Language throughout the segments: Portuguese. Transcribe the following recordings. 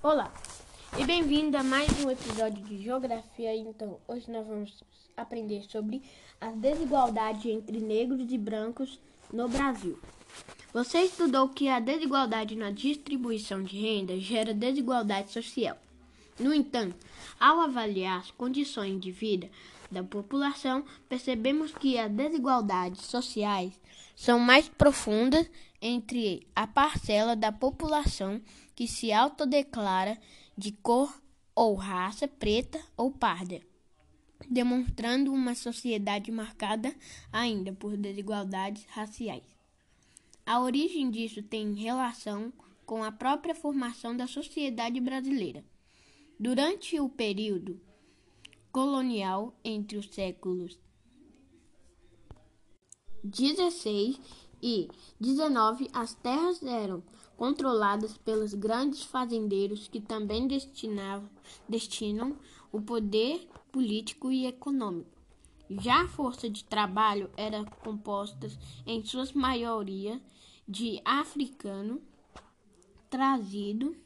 Olá e bem-vindo a mais um episódio de Geografia. Então, hoje nós vamos aprender sobre as desigualdades entre negros e brancos no Brasil. Você estudou que a desigualdade na distribuição de renda gera desigualdade social. No entanto, ao avaliar as condições de vida da população, percebemos que as desigualdades sociais são mais profundas entre a parcela da população que se autodeclara de cor ou raça preta ou parda, demonstrando uma sociedade marcada ainda por desigualdades raciais. A origem disso tem relação com a própria formação da sociedade brasileira. Durante o período colonial entre os séculos 16 e 19, as terras eram controladas pelos grandes fazendeiros que também destinam o poder político e econômico. Já a força de trabalho era composta, em sua maioria, de africano trazido,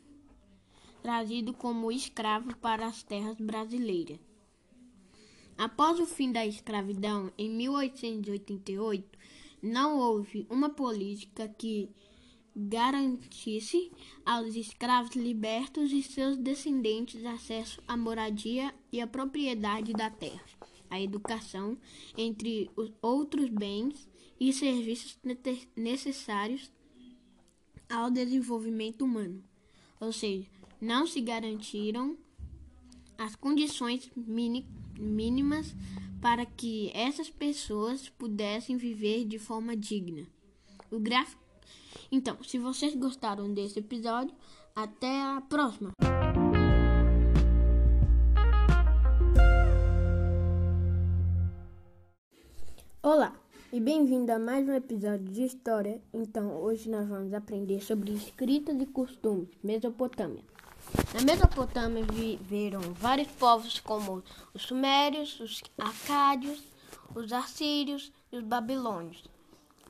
trazido como escravo para as terras brasileiras. Após o fim da escravidão, em 1888, não houve uma política que garantisse aos escravos libertos e seus descendentes acesso à moradia e à propriedade da terra, à educação, entre os outros bens e serviços necessários ao desenvolvimento humano. Ou seja, não se garantiram as condições mínimas para que essas pessoas pudessem viver de forma digna. O gráfico então, se vocês gostaram desse episódio, até a próxima! Olá e bem-vindo a mais um episódio de História. Então, hoje nós vamos aprender sobre escritas e costumes, Mesopotâmia. Na Mesopotâmia viveram vários povos como os sumérios, os acádios, os assírios e os babilônios.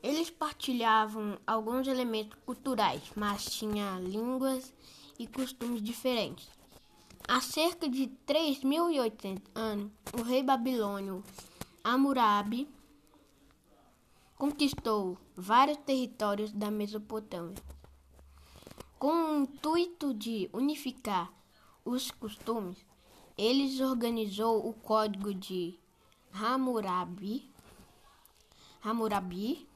Eles partilhavam alguns elementos culturais, mas tinham línguas e costumes diferentes. Há cerca de 3.800 anos, o rei babilônio Hammurabi conquistou vários territórios da Mesopotâmia. Com o intuito de unificar os costumes, ele organizou o Código de Hammurabi, Hammurabi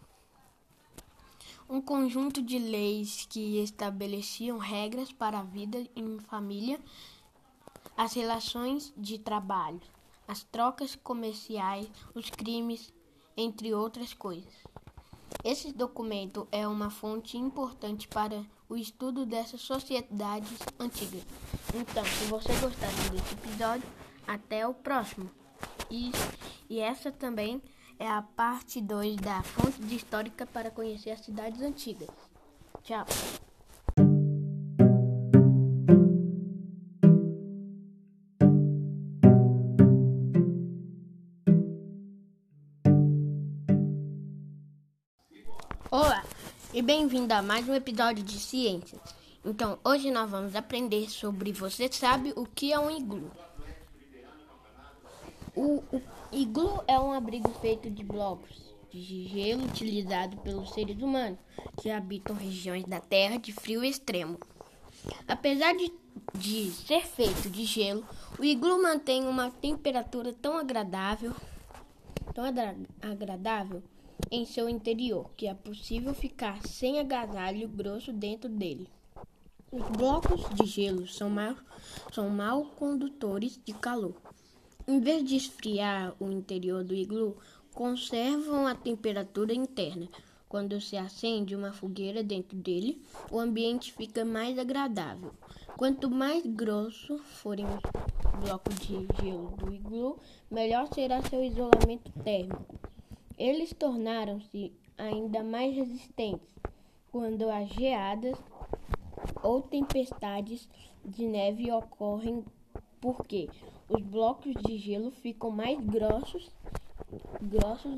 um conjunto de leis que estabeleciam regras para a vida em família, as relações de trabalho, as trocas comerciais, os crimes, entre outras coisas. Esse documento é uma fonte importante para o estudo dessas sociedades antigas. Então, se você gostar desse episódio, até o próximo. E, e essa também é a parte 2 da fonte histórica para conhecer as cidades antigas. Tchau. Olá e bem-vindo a mais um episódio de Ciências. Então, hoje nós vamos aprender sobre você sabe o que é um iglu. O, o iglu é um abrigo feito de blocos de gelo utilizado pelos seres humanos que habitam regiões da Terra de frio extremo. Apesar de, de ser feito de gelo, o iglu mantém uma temperatura tão agradável, tão agradável em seu interior que é possível ficar sem agasalho grosso dentro dele. Os blocos de gelo são mal, são mal condutores de calor. Em vez de esfriar o interior do iglu, conservam a temperatura interna. Quando se acende uma fogueira dentro dele, o ambiente fica mais agradável. Quanto mais grosso forem os blocos de gelo do iglu, melhor será seu isolamento térmico. Eles tornaram-se ainda mais resistentes quando as geadas ou tempestades de neve ocorrem, porque os blocos de gelo ficam mais grossos, grossos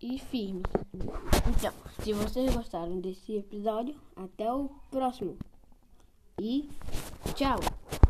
e, e firmes. Então, se vocês gostaram desse episódio, até o próximo. E tchau!